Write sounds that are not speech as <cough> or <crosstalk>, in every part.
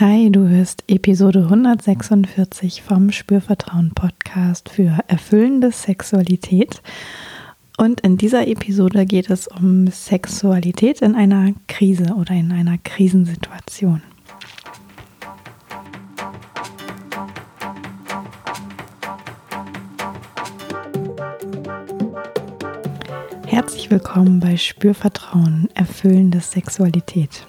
Hi, du hörst Episode 146 vom Spürvertrauen Podcast für erfüllende Sexualität. Und in dieser Episode geht es um Sexualität in einer Krise oder in einer Krisensituation. Herzlich willkommen bei Spürvertrauen, erfüllende Sexualität.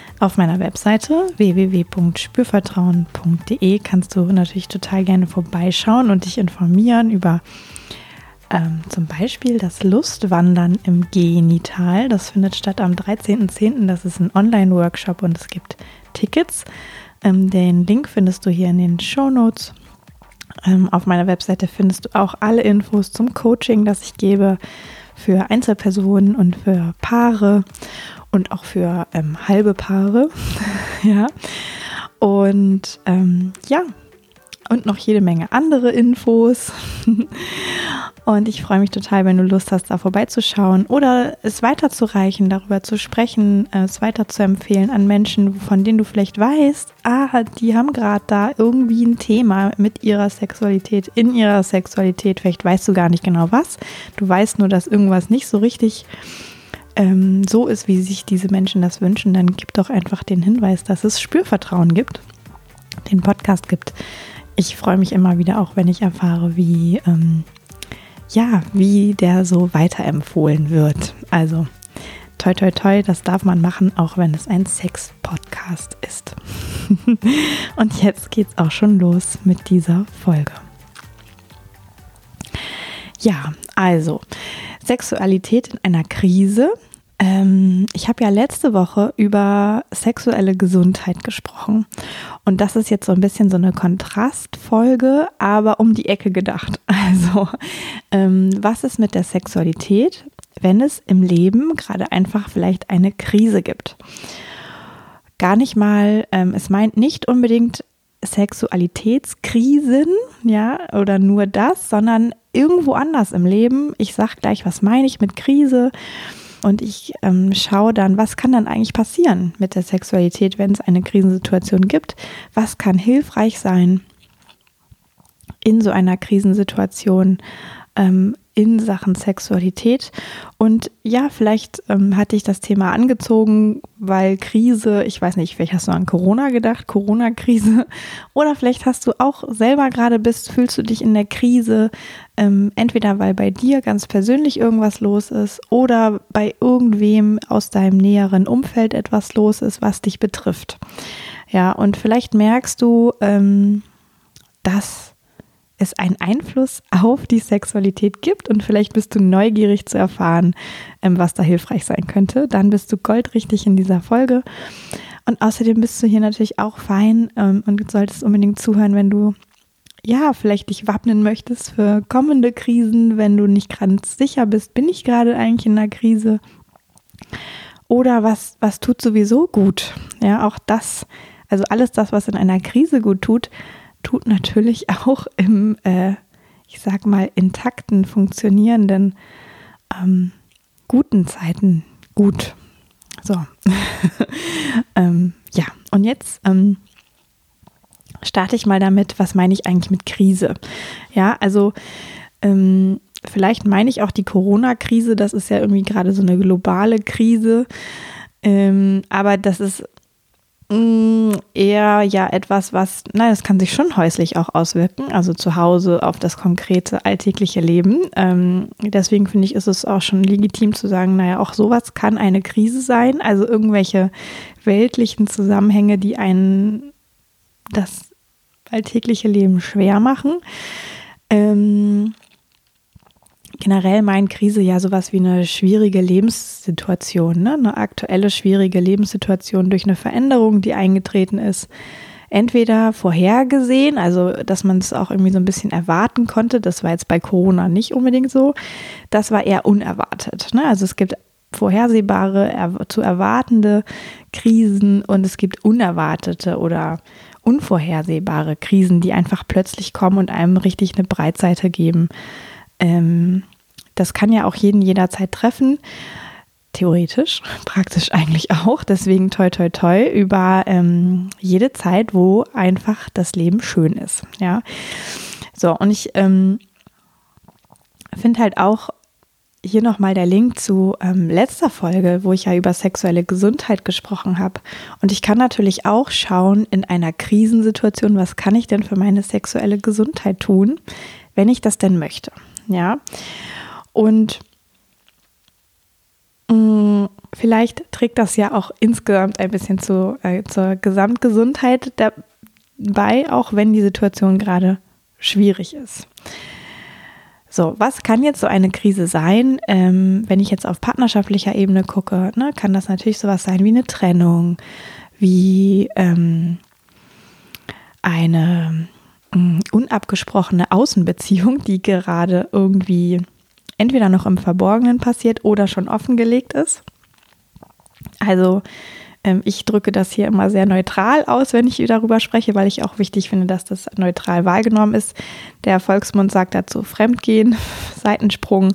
Auf meiner Webseite www.spürvertrauen.de kannst du natürlich total gerne vorbeischauen und dich informieren über ähm, zum Beispiel das Lustwandern im Genital. Das findet statt am 13.10. Das ist ein Online-Workshop und es gibt Tickets. Ähm, den Link findest du hier in den Show Notes. Ähm, auf meiner Webseite findest du auch alle Infos zum Coaching, das ich gebe für Einzelpersonen und für Paare und auch für ähm, halbe Paare. <laughs> ja. Und ähm, ja, und noch jede Menge andere Infos. <laughs> und ich freue mich total, wenn du Lust hast, da vorbeizuschauen oder es weiterzureichen, darüber zu sprechen, es weiter zu empfehlen an Menschen, von denen du vielleicht weißt, ah, die haben gerade da irgendwie ein Thema mit ihrer Sexualität, in ihrer Sexualität. Vielleicht weißt du gar nicht genau was. Du weißt nur, dass irgendwas nicht so richtig ähm, so ist, wie sich diese Menschen das wünschen, dann gib doch einfach den Hinweis, dass es Spürvertrauen gibt, den Podcast gibt. Ich freue mich immer wieder auch, wenn ich erfahre, wie, ähm, ja, wie der so weiterempfohlen wird. Also, toi, toi, toi, das darf man machen, auch wenn es ein Sex-Podcast ist. <laughs> Und jetzt geht's auch schon los mit dieser Folge. Ja, also Sexualität in einer Krise. Ähm, ich habe ja letzte Woche über sexuelle Gesundheit gesprochen. Und das ist jetzt so ein bisschen so eine Kontrastfolge, aber um die Ecke gedacht. <laughs> Also, ähm, was ist mit der Sexualität, wenn es im Leben gerade einfach vielleicht eine Krise gibt? Gar nicht mal, ähm, es meint nicht unbedingt Sexualitätskrisen, ja, oder nur das, sondern irgendwo anders im Leben. Ich sage gleich, was meine ich mit Krise. Und ich ähm, schaue dann, was kann dann eigentlich passieren mit der Sexualität, wenn es eine Krisensituation gibt? Was kann hilfreich sein in so einer Krisensituation? Ähm, in Sachen Sexualität. Und ja, vielleicht ähm, hatte ich das Thema angezogen, weil Krise, ich weiß nicht, vielleicht hast du an Corona gedacht, Corona-Krise. <laughs> Oder vielleicht hast du auch selber gerade bist, fühlst du dich in der Krise, ähm, entweder weil bei dir ganz persönlich irgendwas los ist oder bei irgendwem aus deinem näheren Umfeld etwas los ist, was dich betrifft. Ja, und vielleicht merkst du, ähm, dass es einen Einfluss auf die Sexualität gibt und vielleicht bist du neugierig zu erfahren, ähm, was da hilfreich sein könnte, dann bist du goldrichtig in dieser Folge. Und außerdem bist du hier natürlich auch fein ähm, und solltest unbedingt zuhören, wenn du ja, vielleicht dich wappnen möchtest für kommende Krisen, wenn du nicht ganz sicher bist, bin ich gerade eigentlich in einer Krise? Oder was, was tut sowieso gut? Ja, auch das, also alles das, was in einer Krise gut tut, tut natürlich <laughs> auch im, äh, ich sag mal, intakten, funktionierenden, ähm, guten Zeiten gut. So. <laughs> ähm, ja, und jetzt ähm, starte ich mal damit, was meine ich eigentlich mit Krise? Ja, also ähm, vielleicht meine ich auch die Corona-Krise, das ist ja irgendwie gerade so eine globale Krise. Ähm, aber das ist Mm, eher ja etwas, was, nein, das kann sich schon häuslich auch auswirken, also zu Hause auf das konkrete alltägliche Leben. Ähm, deswegen finde ich, ist es auch schon legitim zu sagen, naja, auch sowas kann eine Krise sein, also irgendwelche weltlichen Zusammenhänge, die einen das alltägliche Leben schwer machen. Ähm, generell meint Krise ja sowas wie eine schwierige Lebenssituation, ne? eine aktuelle schwierige Lebenssituation durch eine Veränderung, die eingetreten ist. entweder vorhergesehen, also dass man es auch irgendwie so ein bisschen erwarten konnte, das war jetzt bei Corona nicht unbedingt so, das war eher unerwartet. Ne? Also es gibt vorhersehbare, zu erwartende Krisen und es gibt unerwartete oder unvorhersehbare Krisen, die einfach plötzlich kommen und einem richtig eine Breitseite geben. Ähm, das kann ja auch jeden jederzeit treffen. Theoretisch, <laughs> praktisch eigentlich auch. Deswegen toi toi toi über ähm, jede Zeit, wo einfach das Leben schön ist. Ja. So, und ich ähm, finde halt auch hier nochmal der Link zu ähm, letzter Folge, wo ich ja über sexuelle Gesundheit gesprochen habe. Und ich kann natürlich auch schauen in einer Krisensituation, was kann ich denn für meine sexuelle Gesundheit tun, wenn ich das denn möchte. Ja. Und mh, mm, vielleicht trägt das ja auch insgesamt ein bisschen zu, äh, zur Gesamtgesundheit dabei, auch wenn die Situation gerade schwierig ist. So, was kann jetzt so eine Krise sein? Ähm, wenn ich jetzt auf partnerschaftlicher Ebene gucke, ne, kann das natürlich sowas sein wie eine Trennung, wie ähm, eine unabgesprochene Außenbeziehung, die gerade irgendwie entweder noch im Verborgenen passiert oder schon offengelegt ist. Also ähm, ich drücke das hier immer sehr neutral aus, wenn ich darüber spreche, weil ich auch wichtig finde, dass das neutral wahrgenommen ist. Der Volksmund sagt dazu Fremdgehen, <laughs> Seitensprung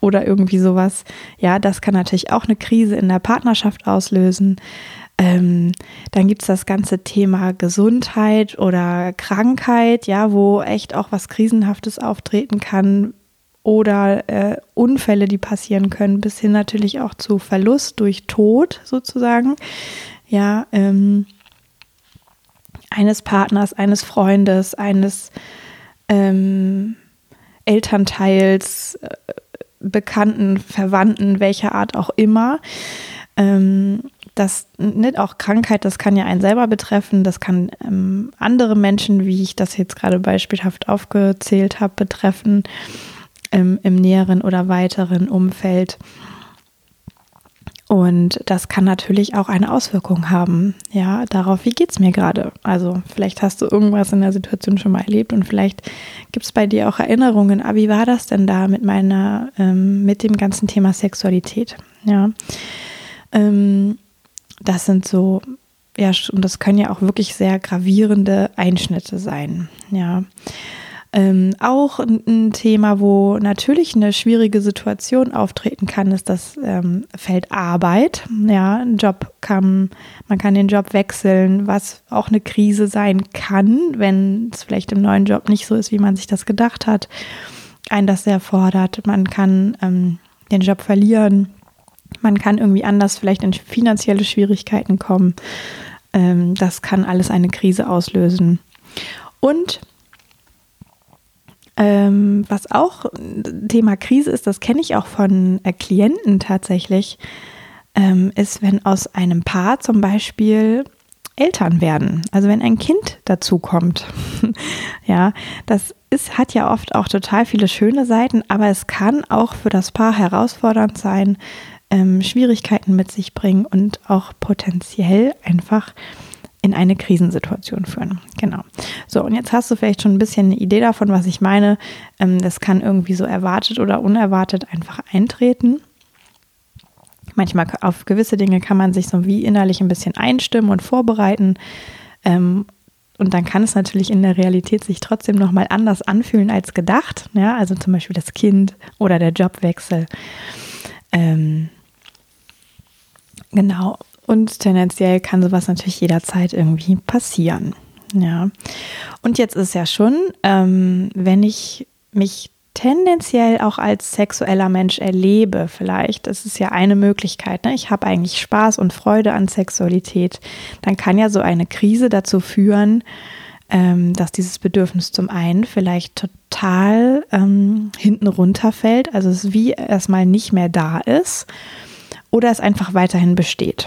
oder irgendwie sowas. Ja, das kann natürlich auch eine Krise in der Partnerschaft auslösen. Ähm, dann gibt es das ganze Thema Gesundheit oder Krankheit, ja, wo echt auch was Krisenhaftes auftreten kann, oder äh, Unfälle, die passieren können, bis hin natürlich auch zu Verlust durch Tod sozusagen. Ja, ähm, eines Partners, eines Freundes, eines ähm, Elternteils, äh, Bekannten, Verwandten, welcher Art auch immer. Ähm, das nicht auch Krankheit, das kann ja einen selber betreffen, das kann ähm, andere Menschen, wie ich das jetzt gerade beispielhaft aufgezählt habe, betreffen im, im näheren oder weiteren Umfeld. Und das kann natürlich auch eine Auswirkung haben, ja, darauf, wie geht es mir gerade. Also vielleicht hast du irgendwas in der Situation schon mal erlebt und vielleicht gibt es bei dir auch Erinnerungen, ah, wie war das denn da mit meiner, ähm, mit dem ganzen Thema Sexualität? Ja. Ähm, das sind so, ja, und das können ja auch wirklich sehr gravierende Einschnitte sein, ja. Ähm, auch ein, Thema, wo natürlich eine schwierige Situation auftreten kann, ist das ähm, Feld Arbeit. Ja, ein Job kann, man kann den Job wechseln, was auch eine Krise sein kann, wenn es vielleicht im neuen Job nicht so ist, wie man sich das gedacht hat, einen das sehr fordert. Man kann ähm, den Job verlieren, man kann irgendwie anders vielleicht in finanzielle Schwierigkeiten kommen. Ähm, das kann alles eine Krise auslösen. Und ähm, was auch Thema Krise ist, das kenne ich auch von äh, Klienten tatsächlich, ähm, ist, wenn aus einem Paar zum Beispiel Eltern werden. Also wenn ein Kind dazu kommt. <laughs> ja, das ist, hat ja oft auch total viele schöne Seiten, aber es kann auch für das Paar herausfordernd sein, ähm, Schwierigkeiten mit sich bringen und auch potenziell einfach in eine Krisensituation führen. Genau. So, und jetzt hast du vielleicht schon ein bisschen eine Idee davon, was ich meine. Ähm, das kann irgendwie so erwartet oder unerwartet einfach eintreten. Manchmal auf gewisse Dinge kann man sich so wie innerlich ein bisschen einstimmen und vorbereiten. Ähm, und dann kann es natürlich in der Realität sich trotzdem nochmal anders anfühlen als gedacht. Ja, also zum Beispiel das Kind oder der Jobwechsel. Ähm, genau. Und tendenziell kann sowas natürlich jederzeit irgendwie passieren. Ja. Und jetzt ist ja schon, ähm, wenn ich mich tendenziell auch als sexueller Mensch erlebe, vielleicht, das ist ja eine Möglichkeit, ne? ich habe eigentlich Spaß und Freude an Sexualität, dann kann ja so eine Krise dazu führen, ähm, dass dieses Bedürfnis zum einen vielleicht total ähm, hinten runterfällt, also es wie erstmal nicht mehr da ist oder es einfach weiterhin besteht.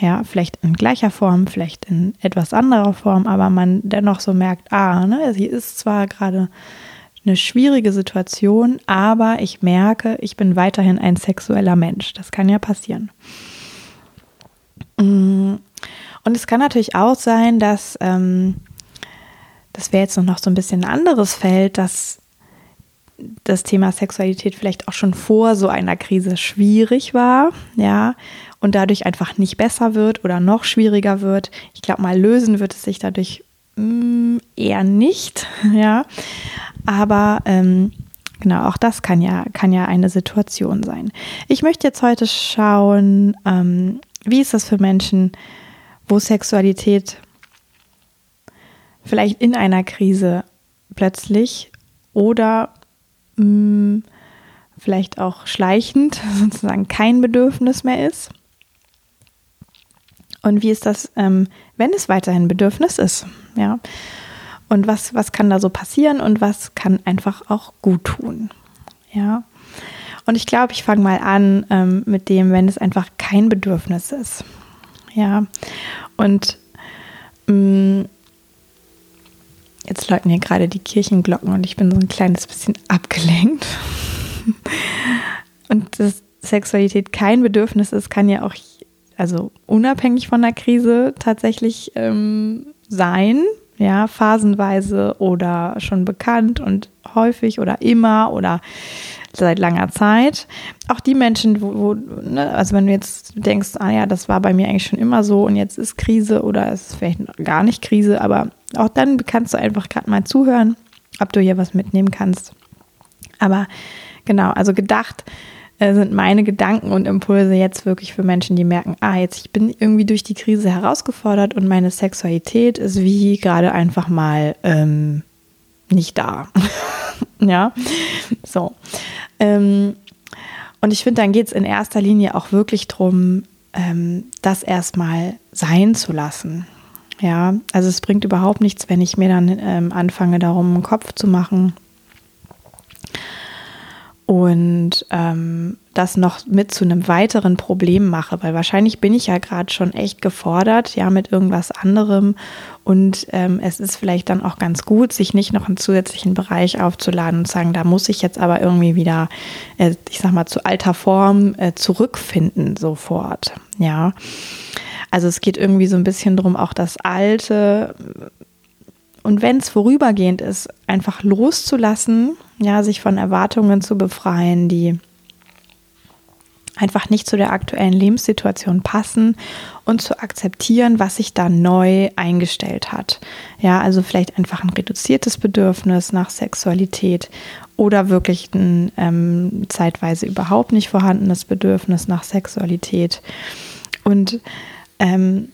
Ja, vielleicht in gleicher Form, vielleicht in etwas anderer Form, aber man dennoch so merkt, ah, ne, sie ist zwar gerade eine schwierige Situation, aber ich merke, ich bin weiterhin ein sexueller Mensch. Das kann ja passieren. Mm. Und es kann natürlich auch sein, dass, ähm, das wäre jetzt noch so ein bisschen ein anderes Feld, dass das Thema Sexualität vielleicht auch schon vor so einer Krise schwierig war, ja, und dadurch einfach nicht besser wird oder noch schwieriger wird. Ich glaube, mal lösen wird es sich dadurch mh, mm, eher nicht, <laughs> ja. Aber ähm, genau, auch das kann ja, kann ja eine Situation sein. Ich möchte jetzt heute schauen, ähm, wie ist das für Menschen, wo Sexualität vielleicht in einer Krise plötzlich oder mh, mm, vielleicht auch schleichend <laughs> sozusagen kein Bedürfnis mehr ist. Und wie ist das, ähm, wenn es weiterhin Bedürfnis ist? Ja. Und was, was kann da so passieren und was kann einfach auch gut tun? Ja. Und ich glaube, ich fange mal an ähm, mit dem, wenn es einfach kein Bedürfnis ist. Ja. Und mh, mm, jetzt läuten hier gerade die Kirchenglocken und ich bin so ein kleines bisschen abgelenkt. und dass Sexualität kein Bedürfnis ist, kann ja auch also unabhängig von der Krise tatsächlich ähm, sein, ja, phasenweise oder schon bekannt und häufig oder immer oder seit langer Zeit. Auch die Menschen, wo, wo ne, also wenn du jetzt denkst, ah ja, das war bei mir eigentlich schon immer so und jetzt ist Krise oder es ist vielleicht gar nicht Krise, aber auch dann kannst du einfach gerade mal zuhören, ob du hier was mitnehmen kannst. Aber genau, also gedacht, äh, sind meine Gedanken und Impulse jetzt wirklich für Menschen, die merken, ah, jetzt ich bin irgendwie durch die Krise herausgefordert und meine Sexualität ist wie gerade einfach mal ähm, nicht da. <laughs> ja, so. Ähm, und ich finde, dann geht es in erster Linie auch wirklich darum, ähm, das erstmal sein zu lassen. Ja, also es bringt überhaupt nichts, wenn ich mir dann ähm, anfange, darum einen Kopf zu machen und ähm, das noch mit zu einem weiteren Problem mache, weil wahrscheinlich bin ich ja gerade schon echt gefordert, ja, mit irgendwas anderem und ähm, es ist vielleicht dann auch ganz gut, sich nicht noch einen zusätzlichen Bereich aufzuladen und sagen, da muss ich jetzt aber irgendwie wieder, äh, ich sag mal, zu alter Form äh, zurückfinden sofort, ja. Also es geht irgendwie so ein bisschen darum, auch das Alte und wenn es vorübergehend ist, einfach loszulassen, ja, sich von Erwartungen zu befreien, die einfach nicht zu der aktuellen Lebenssituation passen und zu akzeptieren, was sich da neu eingestellt hat. Ja, also vielleicht einfach ein reduziertes Bedürfnis nach Sexualität oder wirklich ein ähm, zeitweise überhaupt nicht vorhandenes Bedürfnis nach Sexualität. Und ähm,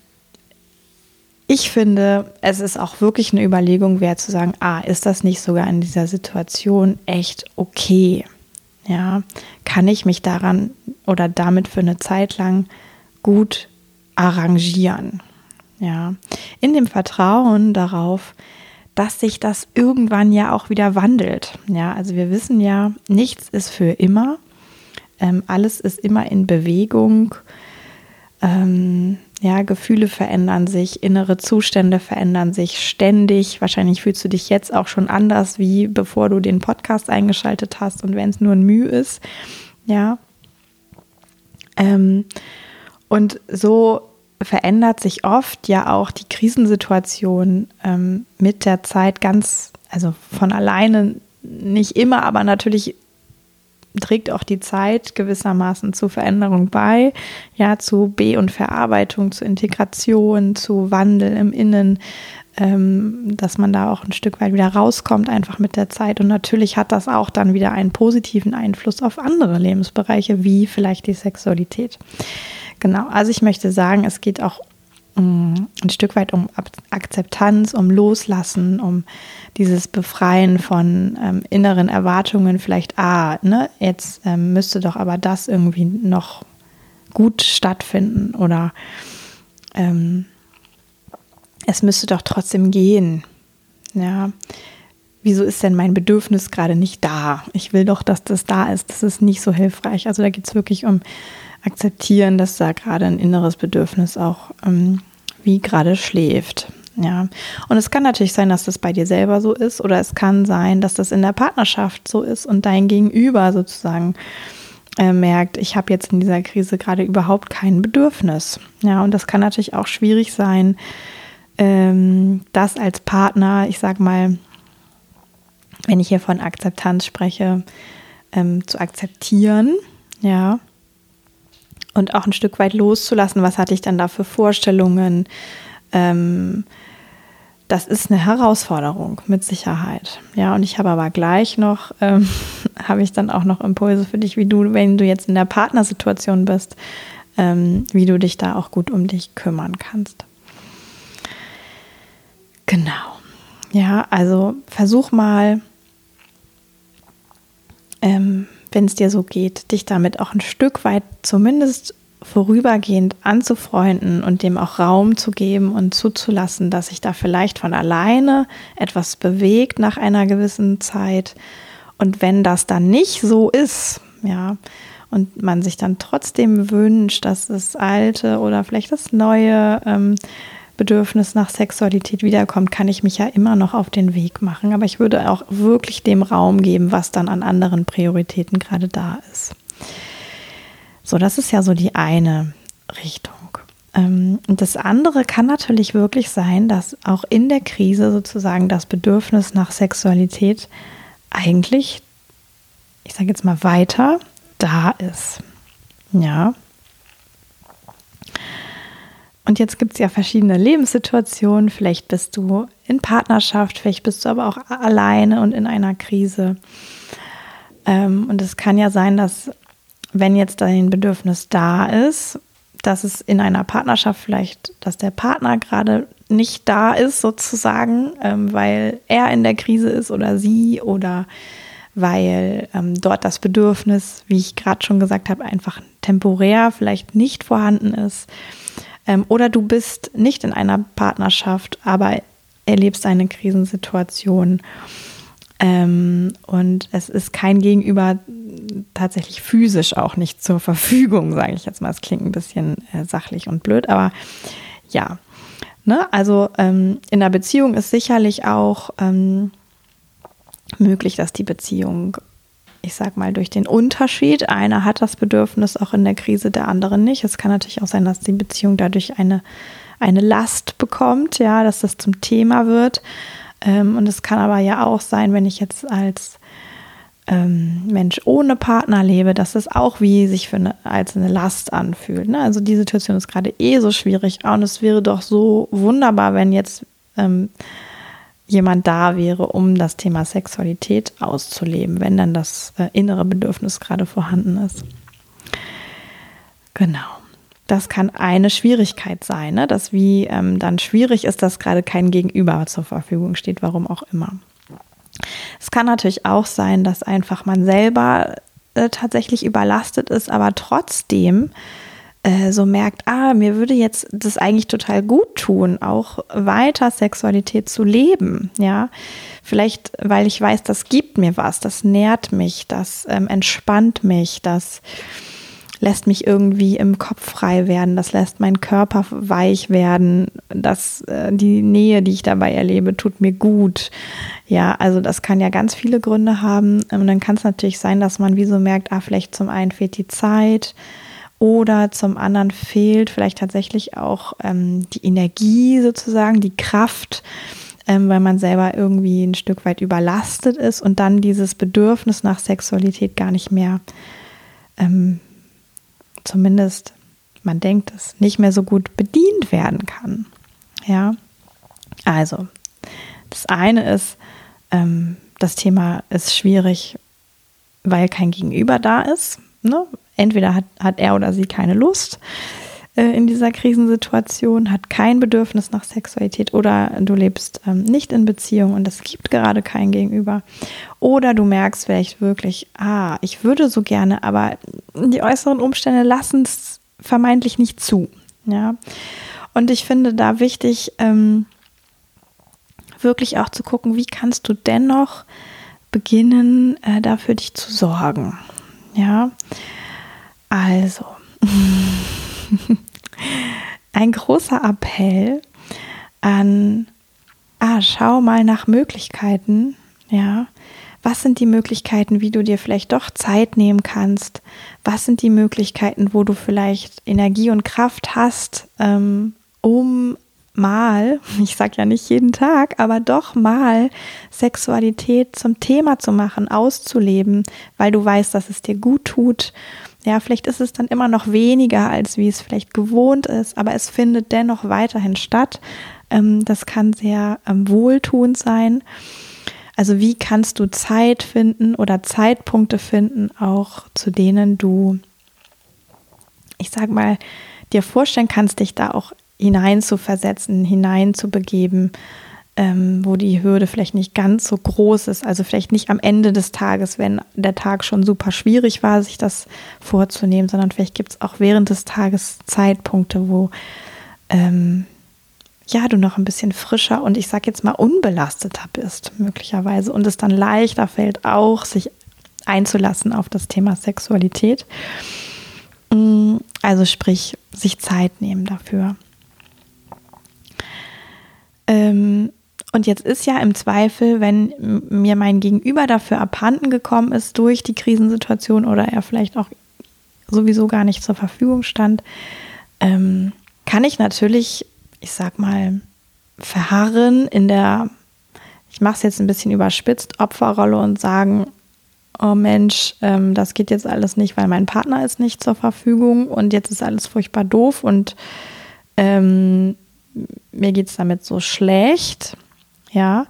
ich finde, es ist auch wirklich eine Überlegung wert zu sagen, ah, ist das nicht sogar in dieser Situation echt okay? Ja, kann ich mich daran oder damit für eine Zeit lang gut arrangieren? Ja, in dem Vertrauen darauf, dass sich das irgendwann ja auch wieder wandelt. Ja, also wir wissen ja, nichts ist für immer. Ähm, alles ist immer in Bewegung. Ähm, ja, Gefühle verändern sich, innere Zustände verändern sich ständig. Wahrscheinlich fühlst du dich jetzt auch schon anders, wie bevor du den Podcast eingeschaltet hast und wenn es nur ein Mühe ist. Ja. Ähm, und so verändert sich oft ja auch die Krisensituation ähm, mit der Zeit ganz, also von alleine nicht immer, aber natürlich trägt auch die Zeit gewissermaßen zur Veränderung bei, ja, zu Be- und Verarbeitung, zu Integration, zu Wandel im Innen, ähm, dass man da auch ein Stück weit wieder rauskommt, einfach mit der Zeit. Und natürlich hat das auch dann wieder einen positiven Einfluss auf andere Lebensbereiche, wie vielleicht die Sexualität. Genau, also ich möchte sagen, es geht auch ein Stück weit um Akzeptanz, um Loslassen, um dieses Befreien von ähm, inneren Erwartungen. Vielleicht, ah, ne, jetzt ähm, müsste doch aber das irgendwie noch gut stattfinden oder ähm, es müsste doch trotzdem gehen. Ja, wieso ist denn mein Bedürfnis gerade nicht da? Ich will doch, dass das da ist. Das ist nicht so hilfreich. Also da geht es wirklich um akzeptieren, dass da gerade ein inneres Bedürfnis auch ähm, wie gerade schläft. Ja, und es kann natürlich sein, dass das bei dir selber so ist, oder es kann sein, dass das in der Partnerschaft so ist und dein Gegenüber sozusagen äh, merkt, ich habe jetzt in dieser Krise gerade überhaupt kein Bedürfnis. Ja, und das kann natürlich auch schwierig sein, ähm, das als Partner, ich sag mal, wenn ich hier von Akzeptanz spreche, ähm, zu akzeptieren, ja, und auch ein Stück weit loszulassen, was hatte ich dann da für Vorstellungen. Ähm, das ist eine Herausforderung mit Sicherheit. Ja, und ich habe aber gleich noch, ähm, <laughs> habe ich dann auch noch Impulse für dich, wie du, wenn du jetzt in der Partnersituation bist, ähm, wie du dich da auch gut um dich kümmern kannst. Genau. Ja, also versuch mal, ähm, wenn es dir so geht, dich damit auch ein Stück weit zumindest vorübergehend anzufreunden und dem auch Raum zu geben und zuzulassen, dass sich da vielleicht von alleine etwas bewegt nach einer gewissen Zeit. Und wenn das dann nicht so ist, ja, und man sich dann trotzdem wünscht, dass das Alte oder vielleicht das Neue ähm, Bedürfnis nach Sexualität wiederkommt, kann ich mich ja immer noch auf den Weg machen. Aber ich würde auch wirklich dem Raum geben, was dann an anderen Prioritäten gerade da ist. So, das ist ja so die eine Richtung. Ähm, und das andere kann natürlich wirklich sein, dass auch in der Krise sozusagen das Bedürfnis nach Sexualität eigentlich, ich sage jetzt mal weiter, da ist. Ja, und jetzt gibt es ja verschiedene Lebenssituationen. Vielleicht bist du in Partnerschaft, vielleicht bist du aber auch alleine und in einer Krise. Ähm, und es kann ja sein, dass wenn jetzt dein Bedürfnis da ist, dass es in einer Partnerschaft vielleicht, dass der Partner gerade nicht da ist sozusagen, ähm, weil er in der Krise ist oder sie oder weil ähm, dort das Bedürfnis, wie ich gerade schon gesagt habe, einfach temporär vielleicht nicht vorhanden ist oder du bist nicht in einer Partnerschaft, aber erlebst eine Krisensituation. Ähm, und es ist kein Gegenüber tatsächlich physisch auch nicht zur Verfügung, sage ich jetzt mal. Es klingt ein bisschen äh, sachlich und blöd, aber ja. Ne? Also ähm, in der Beziehung ist sicherlich auch ähm, möglich, dass die Beziehung ich sag mal, durch den Unterschied. Einer hat das Bedürfnis auch in der Krise, der andere nicht. Es kann natürlich auch sein, dass die Beziehung dadurch eine, eine Last bekommt, ja, dass das zum Thema wird. Ähm, und es kann aber ja auch sein, wenn ich jetzt als ähm, Mensch ohne Partner lebe, dass es auch wie sich für eine, als eine Last anfühlt. Ne? Also die Situation ist gerade eh so schwierig und es wäre doch so wunderbar, wenn jetzt ähm, jemand da wäre, um das Thema Sexualität auszuleben, wenn dann das äh, innere Bedürfnis gerade vorhanden ist. Genau. Das kann eine Schwierigkeit sein, ne? dass wie ähm, dann schwierig ist, dass gerade kein Gegenüber zur Verfügung steht, warum auch immer. Es kann natürlich auch sein, dass einfach man selber äh, tatsächlich überlastet ist, aber trotzdem äh, so merkt, ah, mir würde jetzt das eigentlich total gut tun, auch weiter Sexualität zu leben, ja. Vielleicht, weil ich weiß, das gibt mir was, das nährt mich, das ähm, entspannt mich, das lässt mich irgendwie im Kopf frei werden, das lässt meinen Körper weich werden, das, äh, die Nähe, die ich dabei erlebe, tut mir gut. Ja, also das kann ja ganz viele Gründe haben. Und dann kann es natürlich sein, dass man wie so merkt, ah, vielleicht zum einen fehlt die Zeit, oder zum anderen fehlt vielleicht tatsächlich auch ähm, die Energie sozusagen, die Kraft, ähm, weil man selber irgendwie ein Stück weit überlastet ist und dann dieses Bedürfnis nach Sexualität gar nicht mehr, ähm, zumindest man denkt es, nicht mehr so gut bedient werden kann. Ja, also das eine ist, ähm, das Thema ist schwierig, weil kein Gegenüber da ist. Ne? Entweder hat, hat er oder sie keine Lust äh, in dieser Krisensituation, hat kein Bedürfnis nach Sexualität oder du lebst ähm, nicht in Beziehung und es gibt gerade kein Gegenüber. Oder du merkst vielleicht wirklich, ah, ich würde so gerne, aber die äußeren Umstände lassen es vermeintlich nicht zu. Ja. Und ich finde da wichtig, ähm, wirklich auch zu gucken, wie kannst du dennoch beginnen, äh, dafür dich zu sorgen. Ja, also, <laughs> ein großer Appell an, ah, schau mal nach Möglichkeiten, ja, was sind die Möglichkeiten, wie du dir vielleicht doch Zeit nehmen kannst? Was sind die Möglichkeiten, wo du vielleicht Energie und Kraft hast, ähm, um mal, <laughs> ich sage ja nicht jeden Tag, aber doch mal Sexualität zum Thema zu machen, auszuleben, weil du weißt, dass es dir gut tut. Ja, vielleicht ist es dann immer noch weniger, als wie es vielleicht gewohnt ist, aber es findet dennoch weiterhin statt. Ähm, das kann sehr ähm, wohltuend sein. Also wie kannst du Zeit finden oder Zeitpunkte finden, auch zu denen du, ich sag mal, dir vorstellen kannst, dich da auch hinein zu ähm, wo die Hürde vielleicht nicht ganz so groß ist. Also vielleicht nicht am Ende des Tages, wenn der Tag schon super schwierig war, sich das vorzunehmen, sondern vielleicht gibt es auch während des Tages Zeitpunkte, wo ähm, ja, du noch ein bisschen frischer und ich sag jetzt mal unbelasteter bist, möglicherweise. Und es dann leichter fällt, auch sich einzulassen auf das Thema Sexualität. Mm, also sprich, sich Zeit nehmen dafür. Ähm, und jetzt ist ja im Zweifel, wenn mir mein Gegenüber dafür abhanden gekommen ist durch die Krisensituation oder er vielleicht auch sowieso gar nicht zur Verfügung stand, ähm, kann ich natürlich ich sag mal, verharren in der, ich mache es jetzt ein bisschen überspitzt, Opferrolle und sagen, oh Mensch, ähm, das geht jetzt alles nicht, weil mein Partner ist nicht zur Verfügung und jetzt ist alles furchtbar doof und ähm, mir geht es damit so schlecht, ja.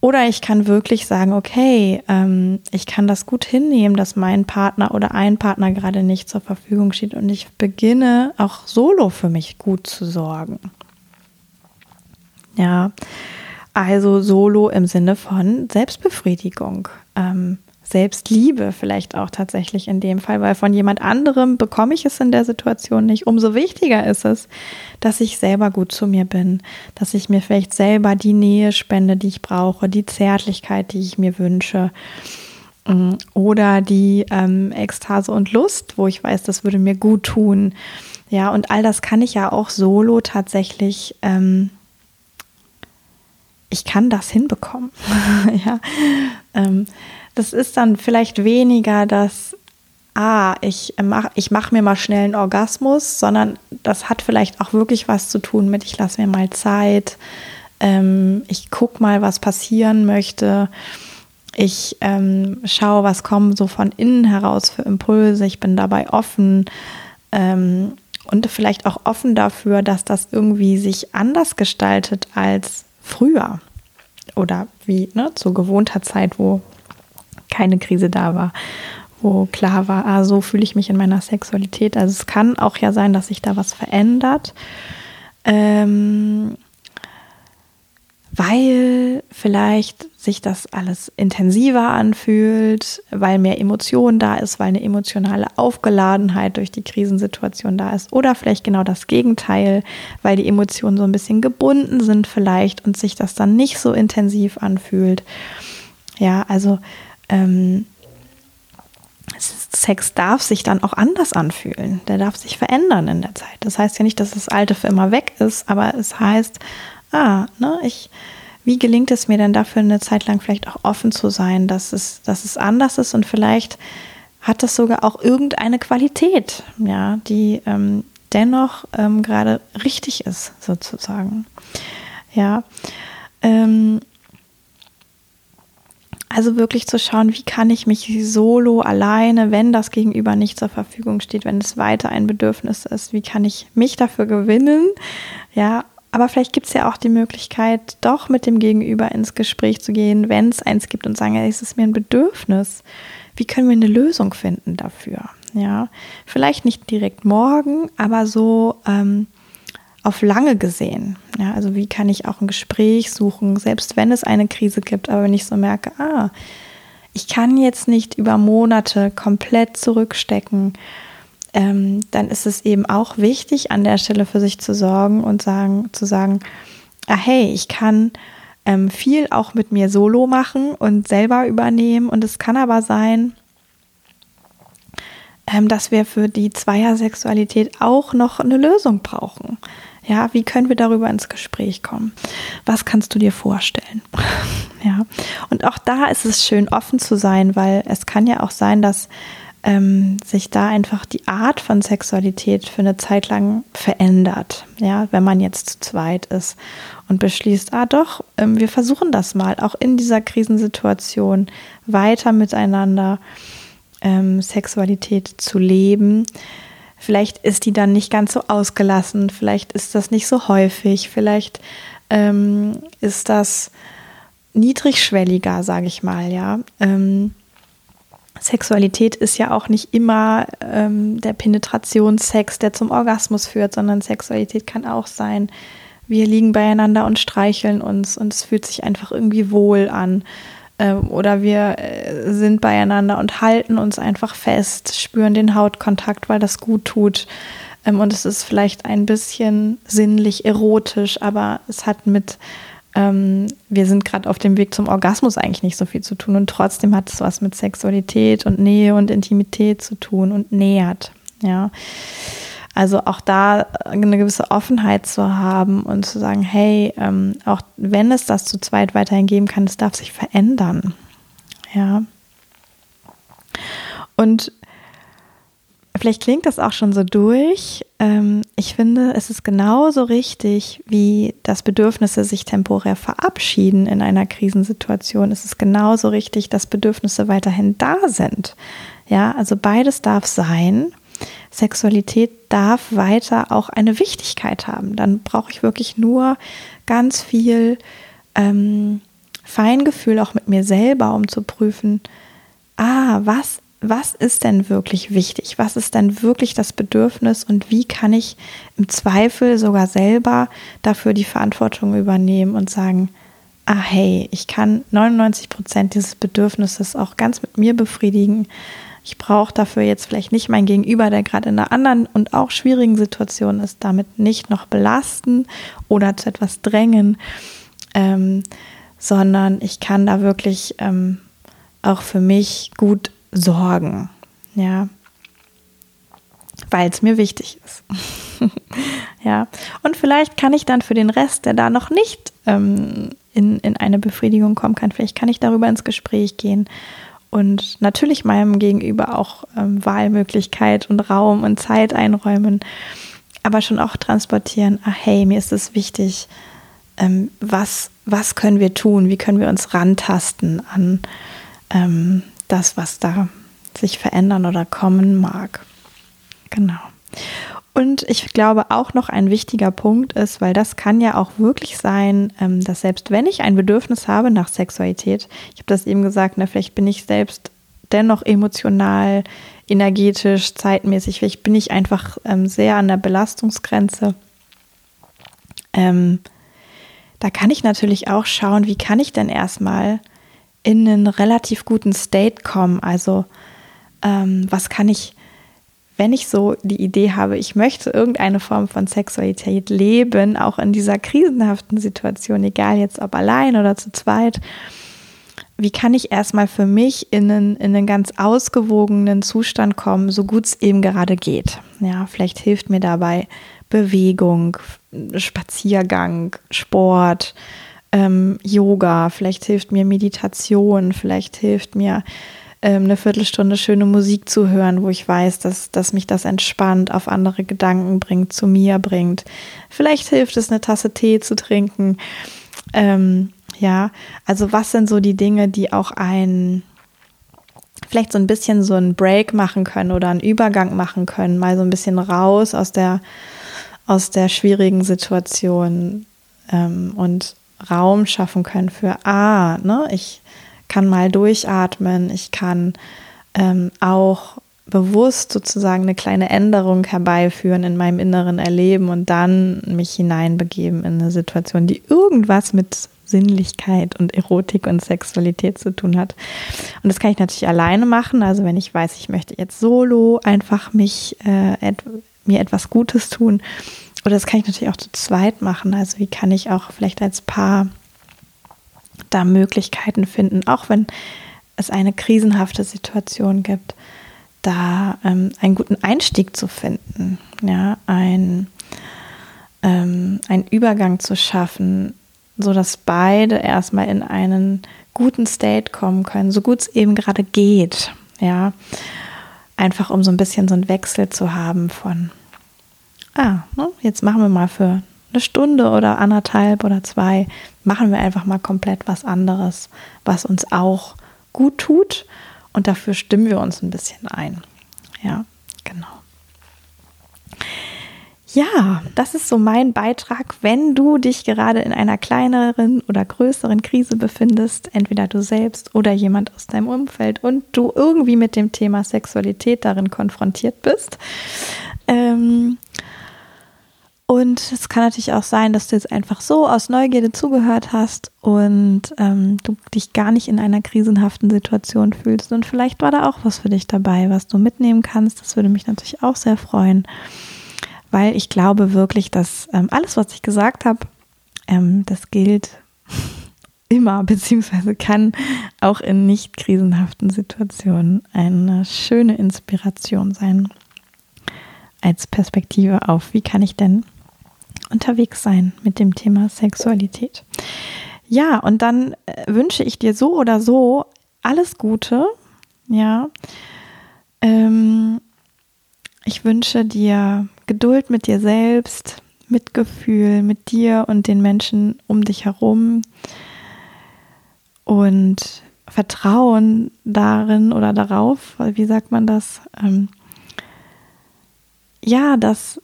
Oder ich kann wirklich sagen, okay, ähm, ich kann das gut hinnehmen, dass mein Partner oder ein Partner gerade nicht zur Verfügung steht und ich beginne auch solo für mich gut zu sorgen. Ja, also Solo im Sinne von Selbstbefriedigung, ähm, Selbstliebe vielleicht auch tatsächlich in dem Fall, weil von jemand anderem bekomme ich es in der Situation nicht. Umso wichtiger ist es, dass ich selber gut zu mir bin, dass ich mir vielleicht selber die Nähe spende, die ich brauche, die Zärtlichkeit, die ich mir wünsche mm, oder die ähm, Ekstase und Lust, wo ich weiß, das würde mir gut tun. Ja, und all das kann ich ja auch solo tatsächlich ähm, ich kann das hinbekommen. <laughs> ja. Ähm, das ist dann vielleicht weniger das, ah, ich mache ich mach mir mal schnell einen Orgasmus, sondern das hat vielleicht auch wirklich was zu tun mit, ich lasse mir mal Zeit, ähm, ich gucke mal, was passieren möchte. Ich ähm, schaue, was kommen so von innen heraus für Impulse. Ich bin dabei offen ähm, und vielleicht auch offen dafür, dass das irgendwie sich anders gestaltet als früher oder wie ne, zu gewohnter Zeit, wo keine Krise da war, wo klar war, ah, so fühle ich mich in meiner Sexualität. Also es kann auch ja sein, dass sich da was verändert. Ähm, weil vielleicht sich das alles intensiver anfühlt, weil mehr Emotion da ist, weil eine emotionale Aufgeladenheit durch die Krisensituation da ist oder vielleicht genau das Gegenteil, weil die Emotionen so ein bisschen gebunden sind vielleicht und sich das dann nicht so intensiv anfühlt. Ja, also ähm, Sex darf sich dann auch anders anfühlen. Der darf sich verändern in der Zeit. Das heißt ja nicht, dass das Alte für immer weg ist, aber es heißt, ah, ne, ich, wie gelingt es mir denn dafür eine Zeit lang vielleicht auch offen zu sein, dass es, dass es anders ist und vielleicht hat das sogar auch irgendeine Qualität, ja, die ähm, dennoch ähm, gerade richtig ist, sozusagen. Ja. Ähm, also wirklich zu schauen, wie kann ich mich solo alleine, wenn das Gegenüber nicht zur Verfügung steht, wenn es weiter ein Bedürfnis ist, wie kann ich mich dafür gewinnen, ja, aber vielleicht gibt es ja auch die Möglichkeit, doch mit dem Gegenüber ins Gespräch zu gehen, wenn es eins gibt und sagen, es ist mir ein Bedürfnis. Wie können wir eine Lösung finden dafür? Ja, vielleicht nicht direkt morgen, aber so ähm, auf lange gesehen. Ja, also wie kann ich auch ein Gespräch suchen, selbst wenn es eine Krise gibt, aber wenn ich so merke, ah, ich kann jetzt nicht über Monate komplett zurückstecken ähm, dann ist es eben auch wichtig, an der Stelle für sich zu sorgen und sagen, zu sagen, ah, hey, ich kann ähm, viel auch mit mir solo machen und selber übernehmen. Und es kann aber sein, ähm, dass wir für die Zweiersexualität auch noch eine Lösung brauchen. Ja, wie können wir darüber ins Gespräch kommen? Was kannst du dir vorstellen? <laughs> ja, und auch da ist es schön, offen zu sein, weil es kann ja auch sein, dass ähm, sich da einfach die Art von Sexualität für eine Zeit lang verändert. Ja, wenn man jetzt zu zweit ist und beschließt, ah doch, ähm, wir versuchen das mal, auch in dieser Krisensituation weiter miteinander ähm, Sexualität zu leben Vielleicht ist die dann nicht ganz so ausgelassen, vielleicht ist das nicht so häufig, vielleicht ähm, ist das niedrigschwelliger, sage ich mal, ja. Ähm, Sexualität ist ja auch nicht immer ähm, der Penetrationssex, der zum Orgasmus führt, sondern Sexualität kann auch sein, wir liegen beieinander und streicheln uns und es fühlt sich einfach irgendwie wohl an. Ähm, oder wir äh, sind beieinander und halten uns einfach fest, spüren den Hautkontakt, weil das gut tut. Ähm, und es ist vielleicht ein bisschen sinnlich erotisch, aber es hat mit, ähm, wir sind gerade auf dem Weg zum Orgasmus eigentlich nicht so viel zu tun. Und trotzdem hat es was mit Sexualität und Nähe und Intimität zu tun und nähert. Ja. Also auch da eine gewisse Offenheit zu haben und zu sagen, hey, ähm, auch wenn es das zu zweit weiterhin geben kann, es darf sich verändern. Ja. Und vielleicht klingt das auch schon so durch. Ähm, ich finde, es ist genauso richtig, wie das Bedürfnisse sich temporär verabschieden in einer Krisensituation. Es ist genauso richtig, dass Bedürfnisse weiterhin da sind. Ja, also beides darf sein. Sexualität darf weiter auch eine Wichtigkeit haben. Dann brauche ich wirklich nur ganz viel ähm, Feingefühl auch mit mir selber, um zu prüfen, ah, was, was ist denn wirklich wichtig? Was ist denn wirklich das Bedürfnis und wie kann ich im Zweifel sogar selber dafür die Verantwortung übernehmen und sagen, ah hey, ich kann 99 Prozent dieses Bedürfnisses auch ganz mit mir befriedigen ich brauche dafür jetzt vielleicht nicht mein Gegenüber, der gerade in einer anderen und auch schwierigen Situation ist, damit nicht noch belasten oder zu etwas drängen, ähm, sondern ich kann da wirklich ähm, auch für mich gut sorgen. Ja, weil es mir wichtig ist. <laughs> ja, und vielleicht kann ich dann für den Rest, der da noch nicht ähm, in, in eine Befriedigung kommen kann, vielleicht kann ich darüber ins Gespräch gehen und natürlich meinem Gegenüber auch ähm, Wahlmöglichkeit und Raum und Zeit einräumen, aber schon auch transportieren, ach hey, mir ist es wichtig, ähm, was, was können wir tun, wie können wir uns rantasten an ähm, das, was da sich verändern oder kommen mag. Genau. Und ich glaube auch noch ein wichtiger Punkt ist, weil das kann ja auch wirklich sein, ähm, dass selbst wenn ich ein Bedürfnis habe nach Sexualität, ich habe das eben gesagt, ne, vielleicht bin ich selbst dennoch emotional, energetisch, zeitmäßig, vielleicht bin ich einfach ähm, sehr an der Belastungsgrenze. Ähm, da kann ich natürlich auch schauen, wie kann ich denn erstmal in einen relativ guten State kommen. Also was kann ich wenn ich so die Idee habe, ich möchte irgendeine Form von Sexualität leben, auch in dieser krisenhaften Situation, egal jetzt ob allein oder zu zweit, wie kann ich erstmal für mich in einen, in einen ganz ausgewogenen Zustand kommen, so gut es eben gerade geht. Ja, vielleicht hilft mir dabei Bewegung, Spaziergang, Sport, ähm, Yoga, vielleicht hilft mir Meditation, vielleicht hilft mir ähm, eine Viertelstunde schöne Musik zu hören, wo ich weiß, dass, dass mich das entspannt, auf andere Gedanken bringt, zu mir bringt. Vielleicht hilft es, eine Tasse Tee zu trinken. Ähm, ja, also was sind so die Dinge, die auch ein vielleicht so ein bisschen so einen Break machen können oder einen Übergang machen können, mal so ein bisschen raus aus der aus der schwierigen Situation ähm, und Raum schaffen können für ah, ne, ich kann mal durchatmen, ich kann ähm, auch bewusst sozusagen eine kleine Änderung herbeiführen in meinem inneren Erleben und dann mich hineinbegeben in eine Situation, die irgendwas mit Sinnlichkeit und Erotik und Sexualität zu tun hat. Und das kann ich natürlich alleine machen. Also wenn ich weiß, ich möchte jetzt solo einfach mich äh, et mir etwas Gutes tun. Oder das kann ich natürlich auch zu zweit machen. Also wie kann ich auch vielleicht als Paar da Möglichkeiten finden, auch wenn es eine krisenhafte Situation gibt, da ähm, einen guten Einstieg zu finden, ja, ein, ähm, einen Übergang zu schaffen, so dass beide erstmal in einen guten State kommen können, so gut es eben gerade geht. Ja, einfach um so ein bisschen so einen Wechsel zu haben von, ah, ne, jetzt machen wir mal für eine Stunde oder anderthalb oder zwei, machen wir einfach mal komplett was anderes, was uns auch gut tut und dafür stimmen wir uns ein bisschen ein. Ja, genau. Ja, das ist so mein Beitrag, wenn du dich gerade in einer kleineren oder größeren Krise befindest, entweder du selbst oder jemand aus deinem Umfeld und du irgendwie mit dem Thema Sexualität darin konfrontiert bist. Ähm, und es kann natürlich auch sein, dass du jetzt einfach so aus Neugierde zugehört hast und ähm, du dich gar nicht in einer krisenhaften Situation fühlst. Und vielleicht war da auch was für dich dabei, was du mitnehmen kannst. Das würde mich natürlich auch sehr freuen, weil ich glaube wirklich, dass ähm, alles, was ich gesagt habe, ähm, das gilt <laughs> immer, beziehungsweise kann auch in nicht krisenhaften Situationen eine schöne Inspiration sein als Perspektive auf, wie kann ich denn unterwegs sein mit dem Thema Sexualität. Ja, und dann äh, wünsche ich dir so oder so alles Gute. Ja. Ähm, ich wünsche dir Geduld mit dir selbst, Mitgefühl mit dir und den Menschen um dich herum und Vertrauen darin oder darauf, wie sagt man das? Ähm, ja, dass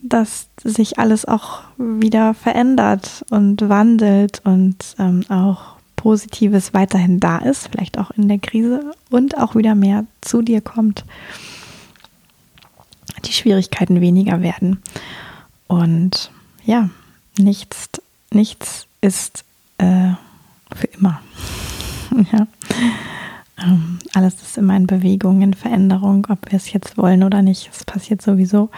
dass sich alles auch wieder verändert und wandelt und ähm, auch Positives weiterhin da ist, vielleicht auch in der Krise und auch wieder mehr zu dir kommt, die Schwierigkeiten weniger werden. Und ja, nichts, nichts ist äh, für immer. <laughs> ja. ähm, alles ist immer in Bewegung, in Veränderung, ob wir es jetzt wollen oder nicht. Es passiert sowieso.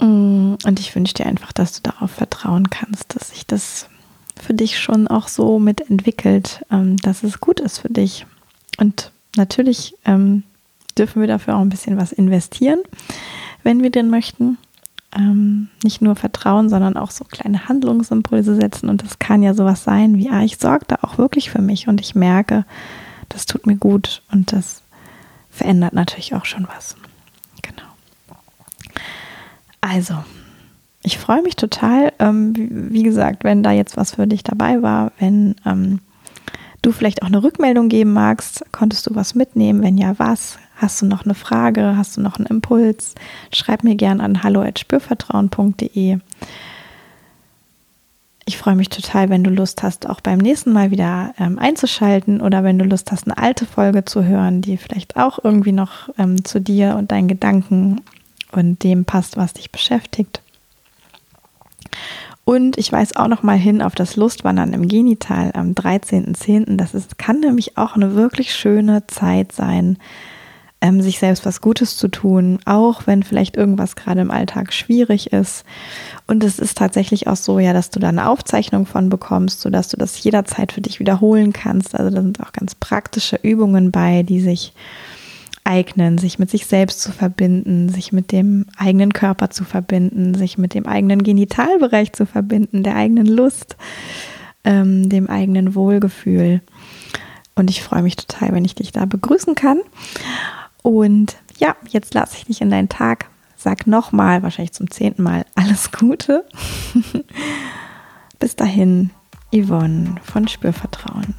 Mm, und ich wünsche dir einfach, dass du darauf vertrauen kannst, dass sich das für dich schon auch so mitentwickelt, ähm, dass es gut ist für dich. Und natürlich ähm, dürfen wir dafür auch ein bisschen was investieren, wenn wir denn möchten. Ähm, nicht nur vertrauen, sondern auch so kleine Handlungsimpulse setzen. Und das kann ja sowas sein wie, ah, ich sorge da auch wirklich für mich und ich merke, das tut mir gut und das verändert natürlich auch schon was. Also, ich freue mich total. Ähm, wie, gesagt, wenn da jetzt was für dich dabei war, wenn ähm, du vielleicht auch eine Rückmeldung geben magst, konntest du was mitnehmen? Wenn ja, was? Hast du noch eine Frage? Hast du noch einen Impuls? Schreib mir gern an hallo@spürvertrauen.de. Ich freue mich total, wenn du Lust hast, auch beim nächsten Mal wieder ähm, einzuschalten oder wenn du Lust hast, eine alte Folge zu hören, die vielleicht auch irgendwie noch ähm, zu dir und deinen Gedanken und dem passt, was dich beschäftigt. Und ich weise auch noch mal hin auf das Lustwandern im Genital am 13.10. Das ist, kann nämlich auch eine wirklich schöne Zeit sein, ähm, sich selbst was Gutes zu tun, auch wenn vielleicht irgendwas gerade im Alltag schwierig ist. Und es ist tatsächlich auch so, ja, dass du da eine Aufzeichnung von bekommst, sodass du das jederzeit für dich wiederholen kannst. Also da sind auch ganz praktische Übungen bei, die sich eignen, sich mit sich selbst zu verbinden, sich mit dem eigenen Körper zu verbinden, sich mit dem eigenen Genitalbereich zu verbinden, der eigenen Lust, ähm, dem eigenen Wohlgefühl. Und ich freue mich total, wenn ich dich da begrüßen kann. Und ja, jetzt lasse ich dich in deinen Tag. Sag nochmal, wahrscheinlich zum zehnten Mal, alles Gute. <laughs> Bis dahin, Yvonne von Spürvertrauen.